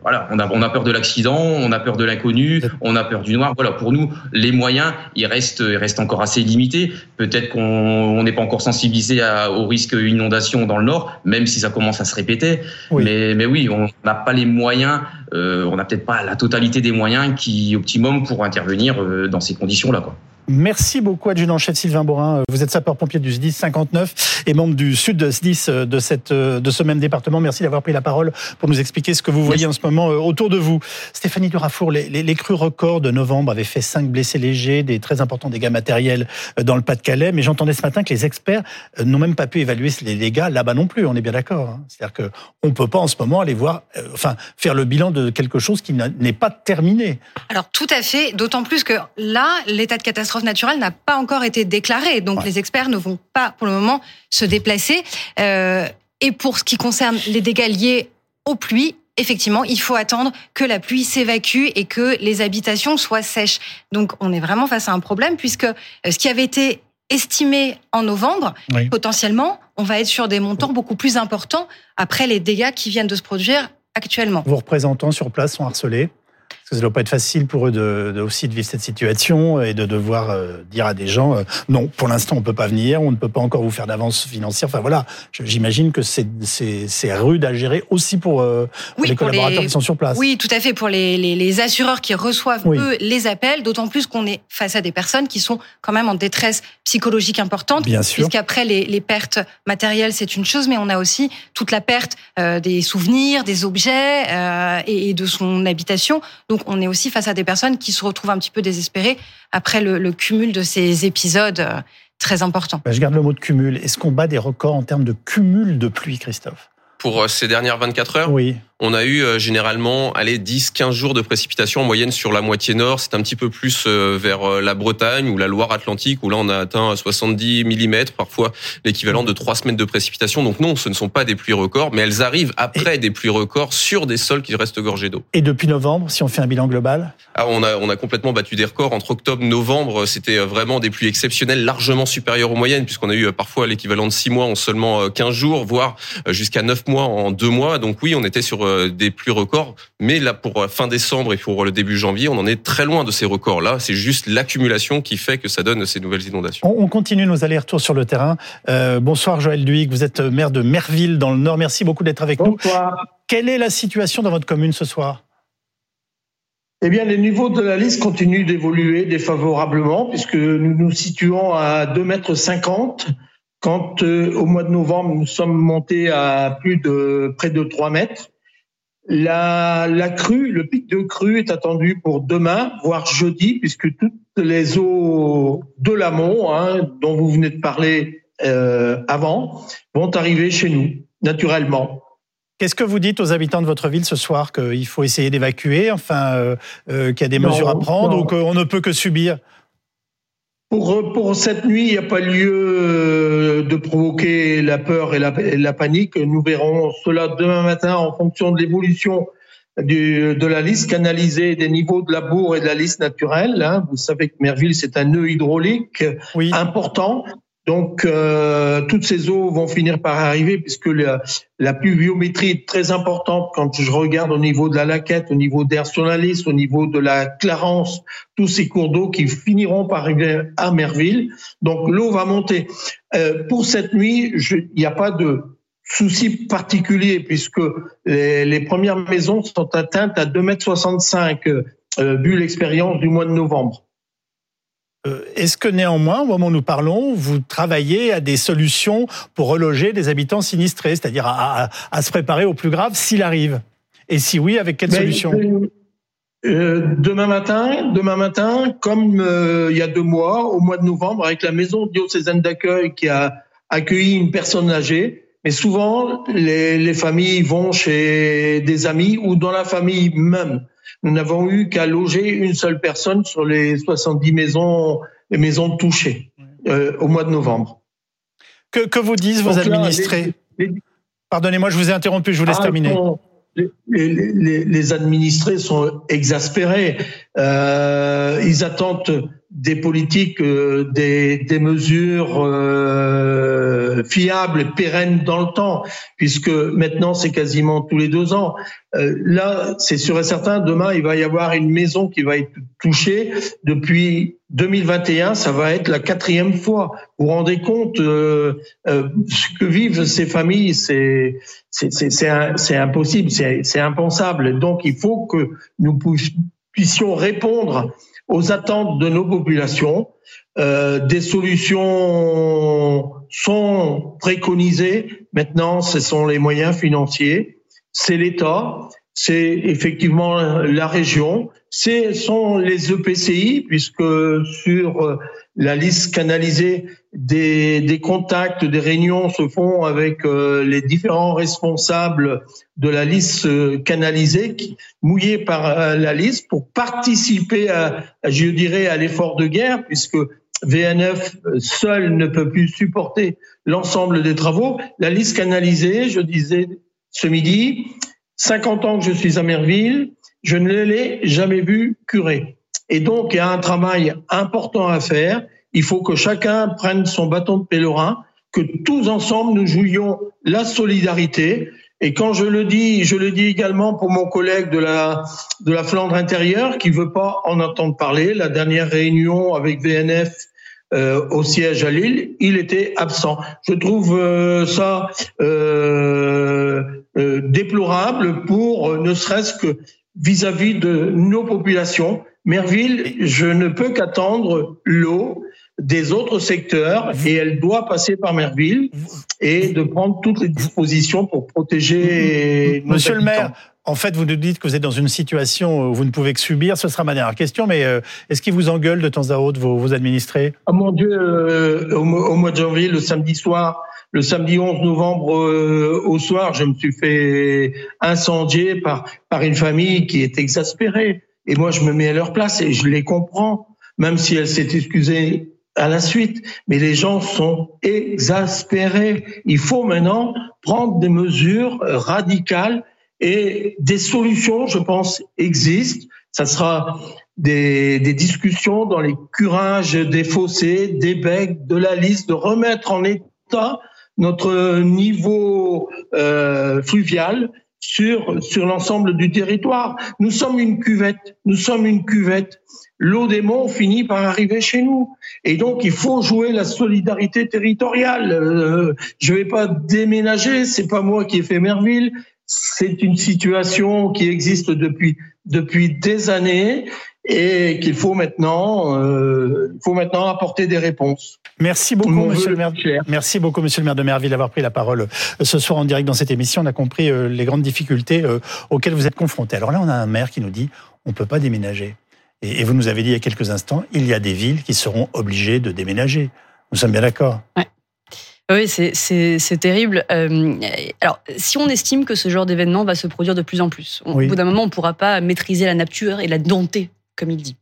voilà, on a, on a peur de l'accident, on a peur de l'inconnu, on a peur du noir. Voilà, pour nous, les moyens, ils restent, ils restent encore assez limités. Peut-être qu'on n'est pas encore sensibilisé au risque inondation dans le Nord, même si ça commence à se répéter. Mais, mais oui, on n'a pas les moyens, euh, on n'a peut-être pas la totalité des moyens qui optimum pour intervenir euh, dans ces conditions-là. Quoi. Merci beaucoup, adjudant-chef Sylvain Borin. Vous êtes sapeur-pompier du SDIS 59 et membre du Sud SDIS de, cette, de ce même département. Merci d'avoir pris la parole pour nous expliquer ce que vous voyez en ce moment autour de vous. Stéphanie Durafour, les, les, les crues records de novembre avaient fait 5 blessés légers, des très importants dégâts matériels dans le Pas-de-Calais, mais j'entendais ce matin que les experts n'ont même pas pu évaluer les dégâts là-bas non plus, on est bien d'accord. Hein. C'est-à-dire qu'on ne peut pas en ce moment aller voir, enfin, faire le bilan de quelque chose qui n'est pas terminé. Alors tout à fait, d'autant plus que là, l'état de catastrophe naturelle n'a pas encore été déclaré, donc les experts ne vont pas pour le moment se déplacer. Euh, et pour ce qui concerne les dégâts liés aux pluies, effectivement, il faut attendre que la pluie s'évacue et que les habitations soient sèches. Donc on est vraiment face à un problème puisque euh, ce qui avait été estimé en novembre, potentiellement, on va être sur des montants beaucoup plus importants après les dégâts qui viennent de se produire actuellement. Vos représentants sur place sont harcelés ça ne doit pas être facile pour eux de, aussi de vivre cette situation et de devoir euh, dire à des gens euh, non, pour l'instant on peut pas venir, on ne peut pas encore vous faire d'avance financière. Enfin voilà, j'imagine que c'est rude à gérer aussi pour, euh, les collaborateurs qui sont sur place. Oui, tout à fait pour les, les, les assureurs qui reçoivent eux les appels, d'autant plus qu'on est face à des personnes qui sont quand même en détresse psychologique importante. Bien sûr. Puisqu'après les, les pertes matérielles c'est une chose, mais on a aussi toute la perte des souvenirs, des objets et, et de son habitation. Donc donc on est aussi face à des personnes qui se retrouvent un petit peu désespérées après le, cumul de ces épisodes euh, très importants. Bah, je garde le mot de cumul. Est-ce qu'on bat des records en termes de cumul de pluie, Christophe? Pour euh, ces dernières 24 heures? Oui on a eu euh, généralement allez 10 15 jours de précipitations en moyenne sur la moitié nord, c'est un petit peu plus euh, vers euh, la Bretagne ou la Loire-Atlantique où là on a atteint 70 mm parfois l'équivalent de trois semaines de précipitations. Donc non, ce ne sont pas des pluies records, mais elles arrivent après des pluies records sur des sols qui restent gorgés d'eau. Et depuis novembre, si on fait un bilan global? Ah, on a on a complètement battu des records entre octobre novembre, c'était vraiment des pluies exceptionnelles largement supérieures aux moyennes puisqu'on a eu parfois l'équivalent de 6 mois en seulement 15 jours, voire jusqu'à 9 mois en 2 mois. Donc oui, on était sur euh, des pluies records. Mais là, pour fin décembre et pour le début janvier, on en est très loin de ces records-là. C'est juste l'accumulation qui fait que ça donne ces nouvelles inondations. On continue nos allers-retours sur le terrain. Euh, bonsoir Joël Duic, vous êtes maire de Merville dans le Nord. Merci beaucoup d'être avec bonsoir. nous. Quelle est la situation dans votre commune ce soir? Eh bien, les niveaux de la liste continuent d'évoluer défavorablement puisque nous nous situons à 2,50 mètres quand euh, au mois de novembre nous sommes montés à plus de près de 3 mètres. La, la crue, le pic de crue est attendu pour demain, voire jeudi, puisque toutes les eaux de l'amont, hein, dont vous venez de parler euh, avant, vont arriver chez nous, naturellement. Qu'est-ce que vous dites aux habitants de votre ville ce soir Qu'il faut essayer d'évacuer, enfin, euh, euh, qu'il y a des mesures à prendre ou qu'on ne peut que subir? Pour, pour cette nuit, il n'y a pas lieu euh, de provoquer la peur et la, la, panique. Nous verrons cela demain matin en fonction de l'évolution de la liste canalisée des niveaux de la bourre et de la liste naturelle. Hein. Vous savez que Merville, c'est un nœud hydraulique important donc, euh, toutes ces eaux vont finir par arriver puisque la, pluviométrie est très importante quand je regarde au niveau de la laquette, au niveau d'Air Sonalis, au niveau de la Clarence, tous ces cours d'eau qui finiront par arriver à Merville. Donc, l'eau va monter. Euh, pour cette nuit, il n'y a pas de souci particulier puisque les, premières maisons sont atteintes à 2,65 m, euh, vu l'expérience du mois de novembre. Euh, est-ce que néanmoins, au moment où nous parlons, vous travaillez à des solutions pour reloger des habitants sinistrés, c'est-à-dire à, se préparer au plus grave s'il arrive? Et si oui, avec quelle solution? euh, demain matin, demain matin, comme euh, il y a deux mois, au mois de novembre, avec la maison diocésaine d'accueil qui a accueilli une personne âgée. Mais souvent, les, les familles vont chez des amis ou dans la famille même. Nous n'avons eu qu'à loger une seule personne sur les 70 maisons, les maisons touchées euh, au mois de novembre. Que, que vous disent vos administrés Pardonnez-moi, je vous ai interrompu, je vous laisse ah, terminer. les, les, les, administrés sont exaspérés. Euh, ils attendent des politiques, euh, des, des, mesures euh, fiables, pérennes dans le temps, puisque maintenant c'est quasiment tous les deux ans. Euh, là, c'est sûr et certain, demain il va y avoir une maison qui va être touchée. Depuis 2021, ça va être la quatrième fois. Vous vous rendez compte euh, euh, ce que vivent ces familles, c'est c'est impossible, c'est impensable. Donc il faut que nous puissions répondre aux attentes de nos populations. Euh, des solutions sont préconisées. Maintenant, ce sont les moyens financiers. C'est l'État, c'est effectivement la région, ce sont les EPCI, puisque sur la liste canalisée, des, contacts, des réunions se font avec euh, les différents responsables de la liste euh, canalisée, mouillés par euh, la liste, pour participer à, je dirais, à l'effort de guerre, puisque VNF seul ne peut plus supporter l'ensemble des travaux. La liste canalisée, je disais ce midi, 50 ans que je suis à Merville, je ne l'ai jamais vu curer. Et donc, il y a un travail important à faire. Il faut que chacun prenne son bâton de pèlerin, que tous ensemble nous jouions la solidarité. Et quand je le dis, je le dis également pour mon collègue de la de la Flandre intérieure qui veut pas en entendre parler. La dernière réunion avec VNF euh, au siège à Lille, il était absent. Je trouve euh, ça euh, euh déplorable pour ne serait-ce que vis-à-vis de nos populations. Merville, je ne peux qu'attendre l'eau des autres secteurs et elle doit passer par Merville et de prendre toutes les dispositions pour protéger. Monsieur le maire, en fait, vous nous dites que vous êtes dans une situation où vous ne pouvez que subir. Ce sera ma dernière question, mais euh, est-ce qu'ils vous engueulent de temps à autre, vos, administrés? Ah mon Dieu, euh, au, mois de janvier, le samedi soir, le samedi 11 novembre euh, au soir, je me suis fait incendier par, par une famille qui est exaspérée. Et moi, je me mets à leur place et je les comprends, même si elle s'est excusée à la suite. Mais les gens sont exaspérés. Il faut maintenant prendre des mesures radicales et des solutions, je pense, existent. Ça sera des, des discussions dans les curages des fossés, des becs, de la liste, de remettre en état notre niveau euh, fluvial sur sur l'ensemble du territoire. Nous sommes une cuvette. Nous sommes une cuvette. L'eau des monts finit par arriver chez nous, et donc il faut jouer la solidarité territoriale. Euh, je vais pas déménager, c'est pas moi qui ai fait Merville, c'est une situation qui existe depuis depuis des années et qu'il faut maintenant euh, faut maintenant apporter des réponses. Merci beaucoup, Monsieur le maire. Merci beaucoup, Monsieur le maire de Merville, d'avoir pris la parole euh, ce soir en direct dans cette émission. On a compris euh, les grandes difficultés auxquelles vous êtes confrontés. Alors là, on a un maire qui nous dit on peut pas déménager. Et, vous nous avez dit il y a quelques instants, il y a des villes qui seront obligées de déménager. Nous sommes bien d'accord. Ouais. Oui, c'est terrible. Euh, alors, si on estime que ce genre d'événement va se produire de plus en plus, au bout d'un moment, on ne pourra pas maîtriser la nature et la dompter, comme il dit.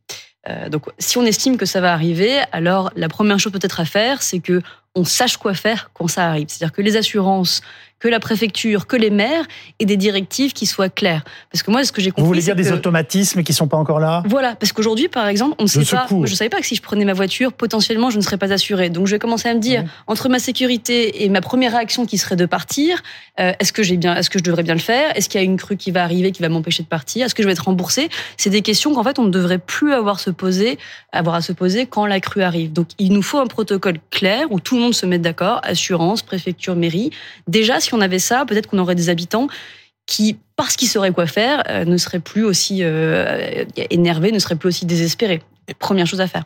Euh, donc, si on estime que ça va arriver, alors la première chose peut-être à faire, c'est que on sache quoi faire quand ça arrive. C'est-à-dire que les assurances, que la préfecture, que les maires aient des directives qui soient claires. Parce que moi, ce que j'ai compris. Vous voulez dire des automatismes qui sont pas encore là? Voilà, parce qu'aujourd'hui, par exemple, on ne sait pas. je savais pas que si je prenais ma voiture, potentiellement, je ne serais pas assurée. Donc, je vais commencer à me dire, entre ma sécurité et ma première réaction qui serait de partir, euh, est-ce que j'ai bien, est-ce que je devrais bien le faire? Est-ce qu'il y a une crue qui va arriver qui va m'empêcher de partir? Est-ce que je vais être remboursé C'est des questions qu'en fait, on ne devrait plus avoir, se poser, avoir à se poser quand la crue arrive. Donc, il nous faut un protocole clair où tout le monde se mette d'accord, assurance, préfecture, mairie. Déjà, si on avait ça, peut-être qu'on aurait des habitants qui, parce qu'ils sauraient quoi faire, euh, ne seraient plus aussi euh, énervés, ne seraient plus aussi désespérés. Première chose à faire.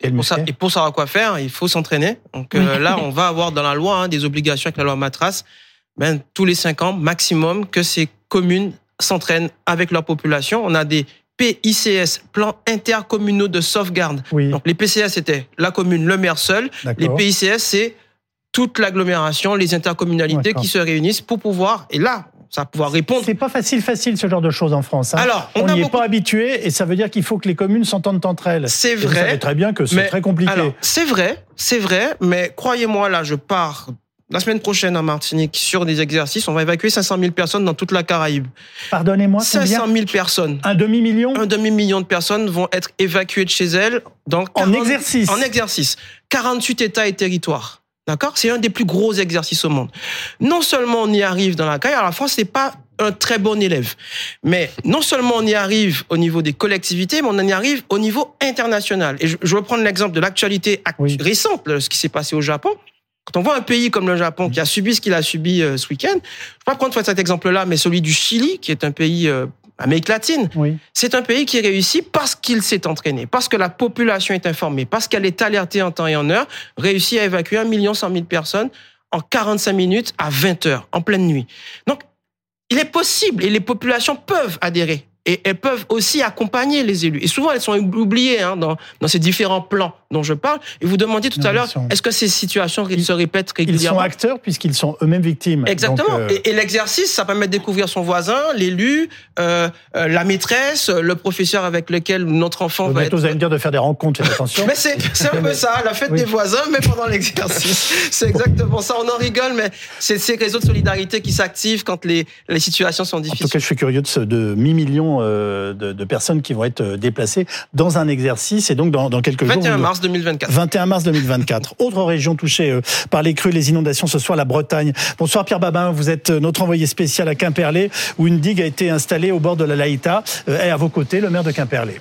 Et pour, ça, et pour savoir quoi faire, il faut s'entraîner. Donc euh, là, on va avoir dans la loi hein, des obligations avec la loi Matras, ben, tous les cinq ans maximum, que ces communes s'entraînent avec leur population. On a des PICS, plans intercommunaux de sauvegarde. Donc les PCS, c'était la commune, le maire seul. Les PICS, c'est toute l'agglomération, les intercommunalités qui se réunissent pour pouvoir, et là, ça va pouvoir répondre. C'est pas facile, facile ce genre de choses en France. Hein. Alors, on n'y est pas habitué, et ça veut dire qu'il faut que les communes s'entendent entre elles. C'est vrai. vous savez très bien que c'est très compliqué. C'est vrai, c'est vrai, mais croyez-moi, là, je pars la semaine prochaine à Martinique sur des exercices. On va évacuer 500 000 personnes dans toute la Caraïbe. Pardonnez-moi, 500 000 personnes. Un demi-million Un demi-million de personnes vont être évacuées de chez elles dans en exercice. En exercice. 48 États et territoires. D'accord? C'est un des plus gros exercices au monde. Non seulement on y arrive dans la carrière, la France n'est pas un très bon élève. Mais non seulement on y arrive au niveau des collectivités, mais on y arrive au niveau international. Et je, je veux prendre l'exemple de l'actualité récente, ce qui s'est passé au Japon. Quand on voit un pays comme le Japon qui a subi ce qu'il a subi euh, ce week-end, je ne vais pas prendre cet exemple-là, mais celui du Chili, qui est un pays euh, Amérique latine. C'est un pays qui réussit parce qu'il s'est entraîné, parce que la population est informée, parce qu'elle est alertée en temps et en heure, réussit à évacuer un million cent mille personnes en 45 minutes à 20 heures, en pleine nuit. Donc, il est possible et les populations peuvent adhérer et elles peuvent aussi accompagner les élus. Et souvent, elles sont oubliées hein, dans, dans ces différents plans dont je parle. Et vous demandiez tout à l'heure, est-ce que ces situations se répètent régulièrement Ils sont acteurs puisqu'ils sont eux-mêmes victimes. Exactement. Euh, et, l'exercice, ça permet de découvrir son voisin, l'élu, euh, euh, la maîtresse, le professeur avec lequel notre enfant va être... Vous allez me dire de faire des rencontres, attention. mais c'est un peu ça, la fête des voisins, mais pendant l'exercice. C'est exactement ça. On en rigole, mais c'est ces réseaux de solidarité qui s'activent quand les, les situations sont difficiles. En tout cas, je suis curieux de, ce, de mi-million euh, de, personnes qui vont être euh, déplacées dans un exercice et donc dans, quelques 21 jours. 21 mars 2024. 21 mars 2024. Autre région touchée euh, par les crues, les inondations ce soir, la Bretagne. Bonsoir Pierre Babin, vous êtes notre envoyé spécial à Quimperlé où une digue a été installée au bord de la Laïta et à vos côtés le maire de Quimperlé.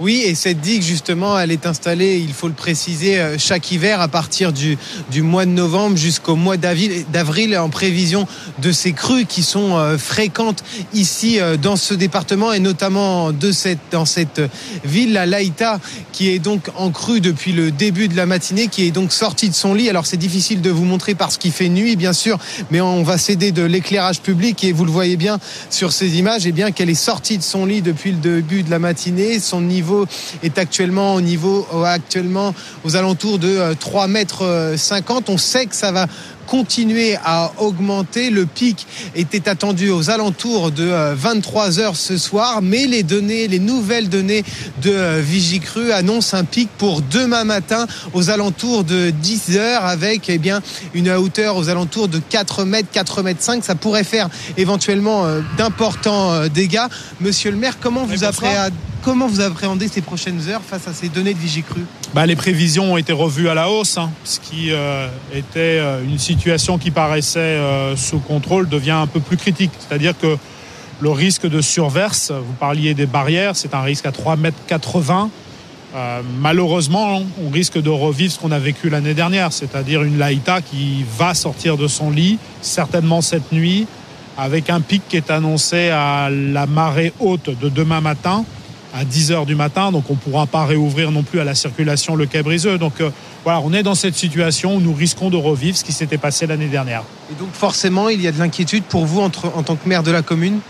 Oui, et cette digue, justement, elle est installée, il faut le préciser, euh, chaque hiver à partir du, mois de novembre jusqu'au mois d'avril en prévision de ces crues qui sont euh, fréquentes ici euh, dans ce département et notamment de cette, dans cette ville, la Laïta, qui est donc en crue depuis le début de la matinée, qui est donc sortie de son lit. Alors c'est difficile de vous montrer parce qu'il fait nuit, bien sûr, mais on va céder de l'éclairage public et vous le voyez bien sur ces images, et eh bien qu'elle est sortie de son lit depuis le début de la matinée. Son niveau est actuellement au niveau euh, actuellement aux alentours de 3 euh, mètres 50. On sait que ça va continuer à augmenter. Le pic était attendu aux alentours de 23 euh, heures ce soir, mais les données, les nouvelles données de Vigicru annoncent un pic pour demain matin aux alentours de 10 heures avec eh bien une hauteur aux alentours de 4 mètres, 4 mètres 5. Ça pourrait faire éventuellement d'importants dégâts. Monsieur le maire, comment vous appréhendez Comment vous appréhendez ces prochaines heures face à ces données de Vigicru? Bah, Les prévisions ont été revues à la hausse, hein, ce qui euh, était euh, une situation qui paraissait euh, sous contrôle devient un peu plus critique. C'est-à-dire que le risque de surverse, vous parliez des barrières, c'est un risque à 3,80 mètres. malheureusement, on risque de revivre ce qu'on a vécu l'année dernière, c'est-à-dire une Laïta qui va sortir de son lit, certainement cette nuit, avec un pic qui est annoncé à la marée haute de demain matin à 10 heures du matin, donc on ne pourra pas réouvrir non plus à la circulation le quai Briseux. Euh, voilà, on est dans cette situation où nous risquons de revivre ce qui s'était passé l'année dernière. Et donc forcément, il y a de l'inquiétude pour vous entre, en tant que maire de la commune?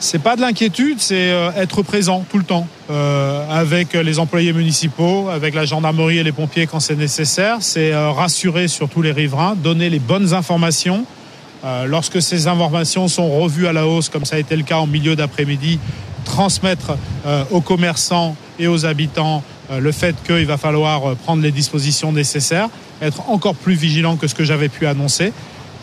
C'est pas de l'inquiétude, c'est euh, être présent tout le temps euh, avec les employés municipaux, avec la gendarmerie et les pompiers quand c'est nécessaire. C'est rassurer surtout les riverains, donner les bonnes informations. lorsque ces informations sont revues à la hausse, comme ça a été le cas en milieu d'après-midi, transmettre euh, aux commerçants et aux habitants euh, le fait qu'il va falloir euh, prendre les dispositions nécessaires, être encore plus vigilant que ce que j'avais pu annoncer.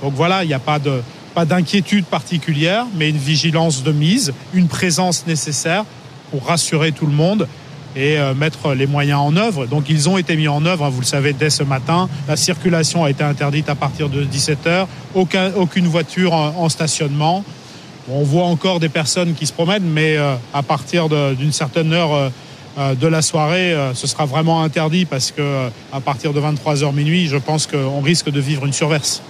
Donc voilà, il n'y a pas de pas d'inquiétude particulière, mais une vigilance de mise, une présence nécessaire pour rassurer tout le monde et mettre les moyens en œuvre. Donc ils ont été mis en œuvre, hein, vous le savez, dès ce matin. La circulation a été interdite à partir de 17h, aucun, aucune voiture en stationnement. On voit encore des personnes qui se promènent, mais euh, à partir d'une certaine heure euh, euh, de la soirée, ce sera vraiment interdit parce que à partir de 23h minuit, je pense qu'on risque de vivre une surverse.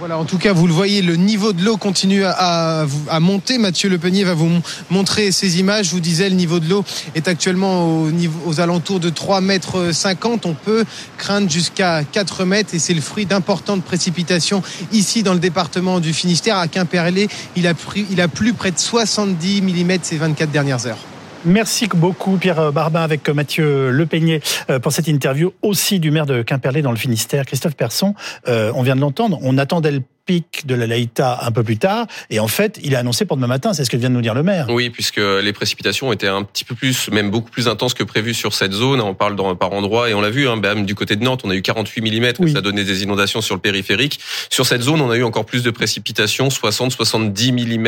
Voilà, en tout cas, vous le voyez, le niveau de l'eau continue à, monter. Mathieu Lepenier va vous montrer ces images. Je vous disais, le niveau de l'eau est actuellement aux alentours de 3 mètres 50. On peut craindre jusqu'à 4 mètres et c'est le fruit d'importantes précipitations ici dans le département du Finistère. À Quimperlé, il a, pris, il a plu près de 70 mm ces 24 dernières heures. Merci beaucoup Pierre Barbin avec Mathieu Lepeignet euh, pour cette interview aussi du maire de Quimperlé dans le Finistère, Christophe Persson. Euh, on vient de l'entendre, on attendait le de la Laïta un peu plus tard. Et en fait, il est annoncé pour demain matin. C'est ce que vient de nous dire le maire. Oui, puisque les précipitations étaient un petit peu plus, même beaucoup plus intenses que prévu sur cette zone. On parle dans, par endroit et on l'a vu, hein, même du côté de Nantes, on a eu 48 mm. Ça a donné des inondations sur le périphérique. Sur cette zone, on a eu encore plus de précipitations, 60, 70 mm.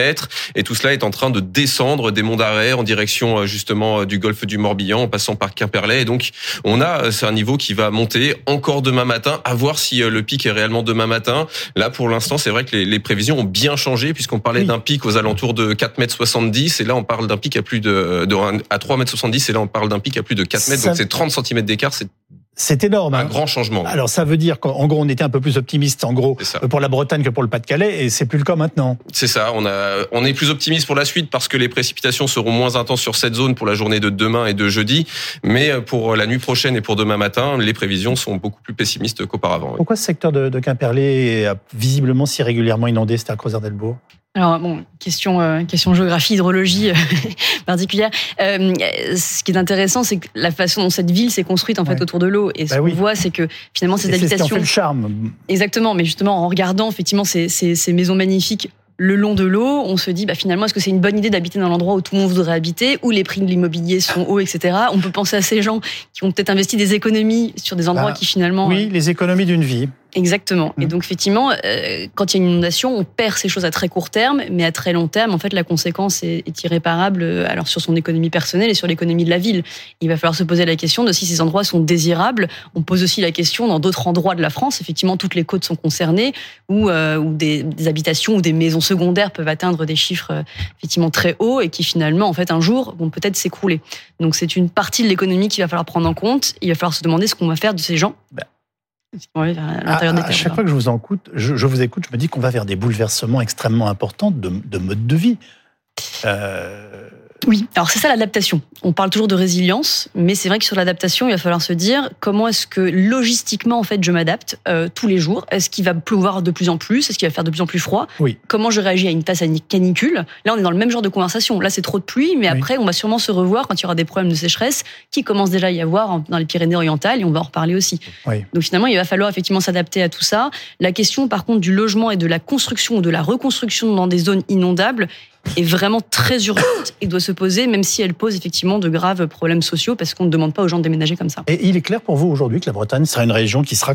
Et tout cela est en train de descendre des monts d'arrêt en direction euh, justement euh, du golfe du Morbihan, en passant par Quimperlé. Et donc, on a, euh, c'est un niveau qui va monter encore demain matin. À voir si le pic est réellement demain matin. Là, pour l'instant, c'est vrai que les, prévisions ont bien changé puisqu'on parlait d'un pic aux alentours de 4 mètres 70 et là on parle d'un pic à plus de, de à 3 mètres 70 et là on parle d'un pic à plus de 4 mètres. Donc c'est 30 cm d'écart, c'est C'est énorme. Un hein. grand changement. Alors ça veut dire qu'en gros on était un peu plus optimiste en gros C'est pour la Bretagne que pour le Pas-de-Calais et c'est plus le cas maintenant. C'est ça. On a, on est plus optimiste pour la suite parce que les précipitations seront moins intenses sur cette zone pour la journée de demain et de jeudi. Mais pour la nuit prochaine et pour demain matin, les prévisions sont beaucoup plus pessimistes qu'auparavant. oui. Pourquoi ce secteur de, de Quimperlé est visiblement si régulièrement inondé, c'était à Crozard-Delbourg Alors bon, question euh, question géographie, hydrologie euh, particulière. Euh, ce qui est intéressant, c'est que la façon dont cette ville s'est construite en fait Ouais. autour de l'eau. Et ce Bah qu'on oui. voit, c'est que finalement ces Et C'est ce qui en habitations, fait le charme. exactement. Mais justement, en regardant effectivement ces, ces, ces maisons magnifiques le long de l'eau, on se dit bah finalement est-ce que c'est une bonne idée d'habiter dans l'endroit où tout le monde voudrait habiter, où les prix de l'immobilier sont hauts, etc. On peut penser à ces gens qui ont peut-être investi des économies sur des endroits Bah, qui finalement Oui, les économies d'une vie. Exactement. Et Mm. donc effectivement, euh, quand il y a une inondation, on perd ces choses à très court terme, mais à très long terme, en fait, la conséquence est, est irréparable. euh, Alors sur son économie personnelle et sur l'économie de la ville, il va falloir se poser la question de si ces endroits sont désirables. On pose aussi la question dans d'autres endroits de la France. Effectivement, toutes les côtes sont concernées, où, euh, où des, des habitations ou des maisons secondaires peuvent atteindre des chiffres euh, effectivement très hauts et qui finalement, en fait, un jour, vont peut-être s'écrouler. Donc c'est une partie de l'économie qu'il va falloir prendre en compte. Il va falloir se demander ce qu'on va faire de ces gens. Ben. À À, l'intérieur des à terres. chaque fois que je vous, en écoute, je, je vous écoute, je me dis qu'on va vers des bouleversements extrêmement importants de, de mode de vie. Euh, Oui, alors c'est ça l'adaptation. On parle toujours de résilience, mais c'est vrai que sur l'adaptation, il va falloir se dire comment est-ce que logistiquement en fait je m'adapte euh, tous les jours. Est-ce qu'il va pleuvoir de plus en plus? Est-ce qu'il va faire de plus en plus froid? Oui. Comment je réagis à une tasse à une canicule? Là, on est dans le même genre de conversation. Là, c'est trop de pluie, mais Oui. après, on va sûrement se revoir quand il y aura des problèmes de sécheresse qui commencent déjà à y avoir dans les Pyrénées-Orientales, et on va en reparler aussi. oui. Donc finalement, il va falloir effectivement s'adapter à tout ça. La question, par contre, du logement et de la construction ou de la reconstruction dans des zones inondables est vraiment très urgente et doit se poser, même si elle pose effectivement de graves problèmes sociaux, parce qu'on ne demande pas aux gens de déménager comme ça. Et il est clair pour vous aujourd'hui que la Bretagne sera une région qui sera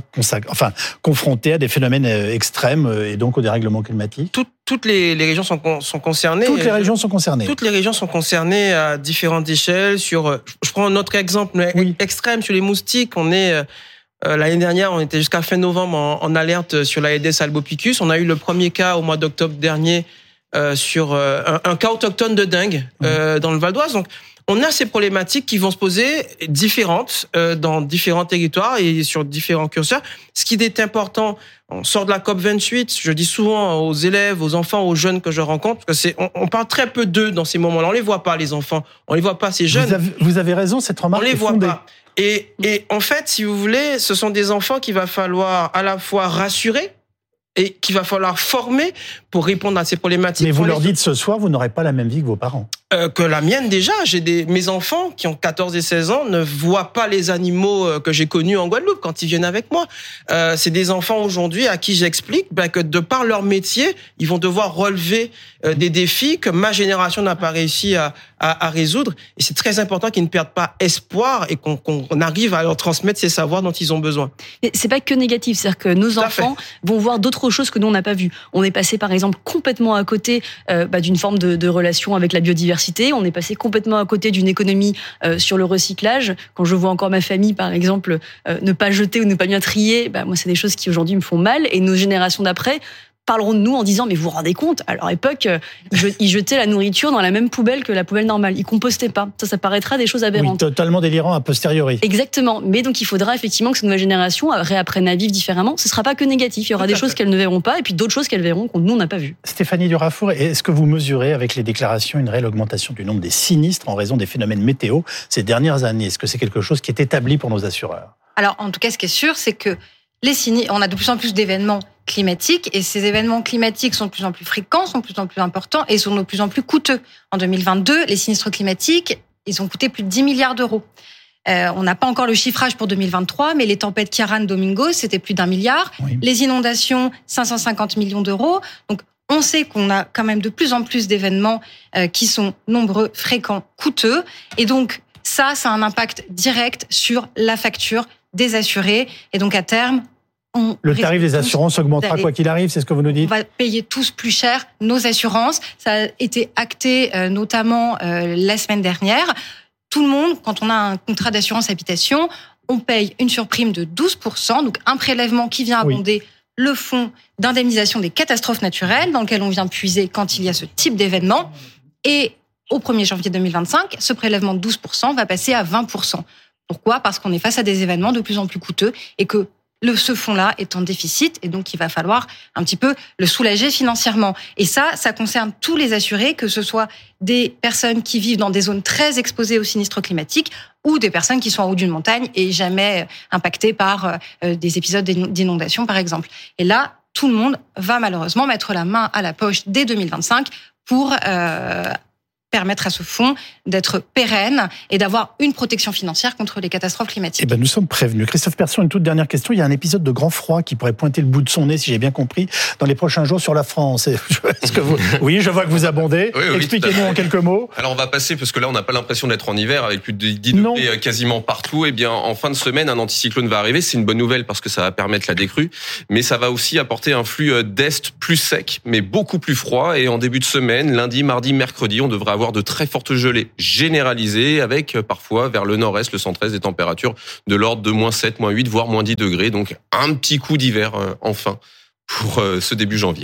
enfin, confrontée à des phénomènes euh, extrêmes euh, et donc au dérèglement climatique? Toutes, toutes les, les régions sont, con- sont concernées. Toutes les régions sont concernées. Toutes les régions sont concernées à différentes échelles. Sur, euh, je prends un autre exemple Oui. extrême sur les moustiques. On est l'année dernière, on était jusqu'à fin novembre en, en alerte sur l'Aedes albopicus. On a eu le premier cas au mois d'octobre dernier euh, sur euh, un, un cas autochtone de dingue euh, dans le Val d'Oise. Donc on a ces problématiques qui vont se poser différentes euh, dans différents territoires et sur différents curseurs. Ce qui est important, on sort de la COP 28. Je dis souvent aux élèves, aux enfants, aux jeunes que je rencontre, que c'est, on, on parle très peu d'eux dans ces moments-là. On les voit pas, les enfants. On les voit pas, ces jeunes. Vous avez, vous avez raison, cette remarque On les est voit fondée. pas. Et, et en fait, si vous voulez, ce sont des enfants qu'il va falloir à la fois rassurer et qu'il va falloir former pour répondre à ces problématiques. Mais vous leur dites ce soir, vous n'aurez pas la même vie que vos parents. Euh, que la mienne déjà. J'ai des mes enfants qui ont 14 et 16 ans ne voient pas les animaux euh, que j'ai connus en Guadeloupe quand ils viennent avec moi. Euh, c'est des enfants aujourd'hui à qui j'explique ben, que de par leur métier, ils vont devoir relever euh, des défis que ma génération n'a pas réussi à, à, à résoudre. Et c'est très important qu'ils ne perdent pas espoir et qu'on arrive à leur transmettre ces savoirs dont ils ont besoin. C'est pas que négatif, c'est-à-dire que nos Tout enfants vont voir d'autres choses que nous on n'a pas vues. On est passé par exemple complètement à côté euh, bah, d'une forme de, de relation avec la biodiversité. On est passé complètement à côté d'une économie euh, sur le recyclage. Quand je vois encore ma famille par exemple euh, ne pas jeter ou ne pas bien trier, bah, moi c'est des choses qui aujourd'hui me font mal. Et nos générations d'après parleront de nous en disant mais vous vous rendez compte à leur époque euh, ils je- ils jetaient la nourriture dans la même poubelle que la poubelle normale ils compostaient pas ça ça paraîtra des choses Oui, aberrantes totalement délirant a posteriori. Exactement. Mais donc, il faudra effectivement que cette nouvelle génération réapprenne à vivre différemment. Ce sera pas que négatif. Il y aura Tout des choses qu'elles ne verront pas et puis d'autres choses qu'elles verront qu'on nous, on n'a pas vues. Stéphanie Durafour, est-ce que vous mesurez avec les déclarations une réelle augmentation du nombre des sinistres en raison des phénomènes météo ces dernières années? Est-ce que c'est quelque chose qui est établi pour nos assureurs? Alors, en tout cas, ce qui est sûr, c'est que les sinistres, on a de plus en plus d'événements climatiques et ces événements climatiques sont de plus en plus fréquents, sont de plus en plus importants et sont de plus en plus coûteux. En 2022, les sinistres climatiques, ils ont coûté plus de 10 milliards d'euros. Euh, on n'a pas encore le chiffrage pour 2023, mais les tempêtes Kiaran, Domingo, c'était plus d'un milliard. Oui. Les inondations, 550 millions d'euros. Donc, on sait qu'on a quand même de plus en plus d'événements euh, qui sont nombreux, fréquents, coûteux. Et donc, ça, ça a un impact direct sur la facture des assurés. Et donc, à terme, on Le tarif des assurances augmentera quoi qu'il arrive, c'est ce que vous nous on dites va payer tous plus cher nos assurances. Ça a été acté euh, notamment euh, la semaine dernière. Tout le monde, quand on a un contrat d'assurance habitation, on paye une surprime de 12%, donc un prélèvement qui vient Oui. abonder le fonds d'indemnisation des catastrophes naturelles dans lequel on vient puiser quand il y a ce type d'événement. Et au 1er janvier 2025, ce prélèvement de 12% va passer à 20%. Pourquoi? Parce qu'on est face à des événements de plus en plus coûteux et que le, ce fonds-là est en déficit et donc il va falloir un petit peu le soulager financièrement. Et ça, ça concerne tous les assurés, que ce soit des personnes qui vivent dans des zones très exposées aux sinistres climatiques ou des personnes qui sont en haut d'une montagne et jamais impactées par euh, des épisodes d'inondation, par exemple. Et là, tout le monde va malheureusement mettre la main à la poche dès 2025 pour euh, permettre à ce fonds d'être pérenne et d'avoir une protection financière contre les catastrophes climatiques. Eh ben, nous sommes prévenus. Christophe Persson, une toute dernière question. Il y a un épisode de grand froid qui pourrait pointer le bout de son nez, si j'ai bien compris, dans les prochains jours sur la France. Est-ce que vous... Oui, je vois que vous abondez. Expliquez-nous en quelques mots. Alors, on va passer, parce que là, on n'a pas l'impression d'être en hiver avec plus de 10 degrés euh, quasiment partout. Eh bien, en fin de semaine, un anticyclone va arriver. C'est une bonne nouvelle parce que ça va permettre la décrue. Mais ça va aussi apporter un flux euh, d'est plus sec, mais beaucoup plus froid. Et en début de semaine, lundi, mardi, mercredi, on devrait avoir de très fortes gelée généralisée avec euh, parfois vers le nord-est, le centre-est, des températures de l'ordre de moins 7, moins 8, voire moins 10 degrés. Donc un petit coup d'hiver euh, enfin pour euh, ce début janvier.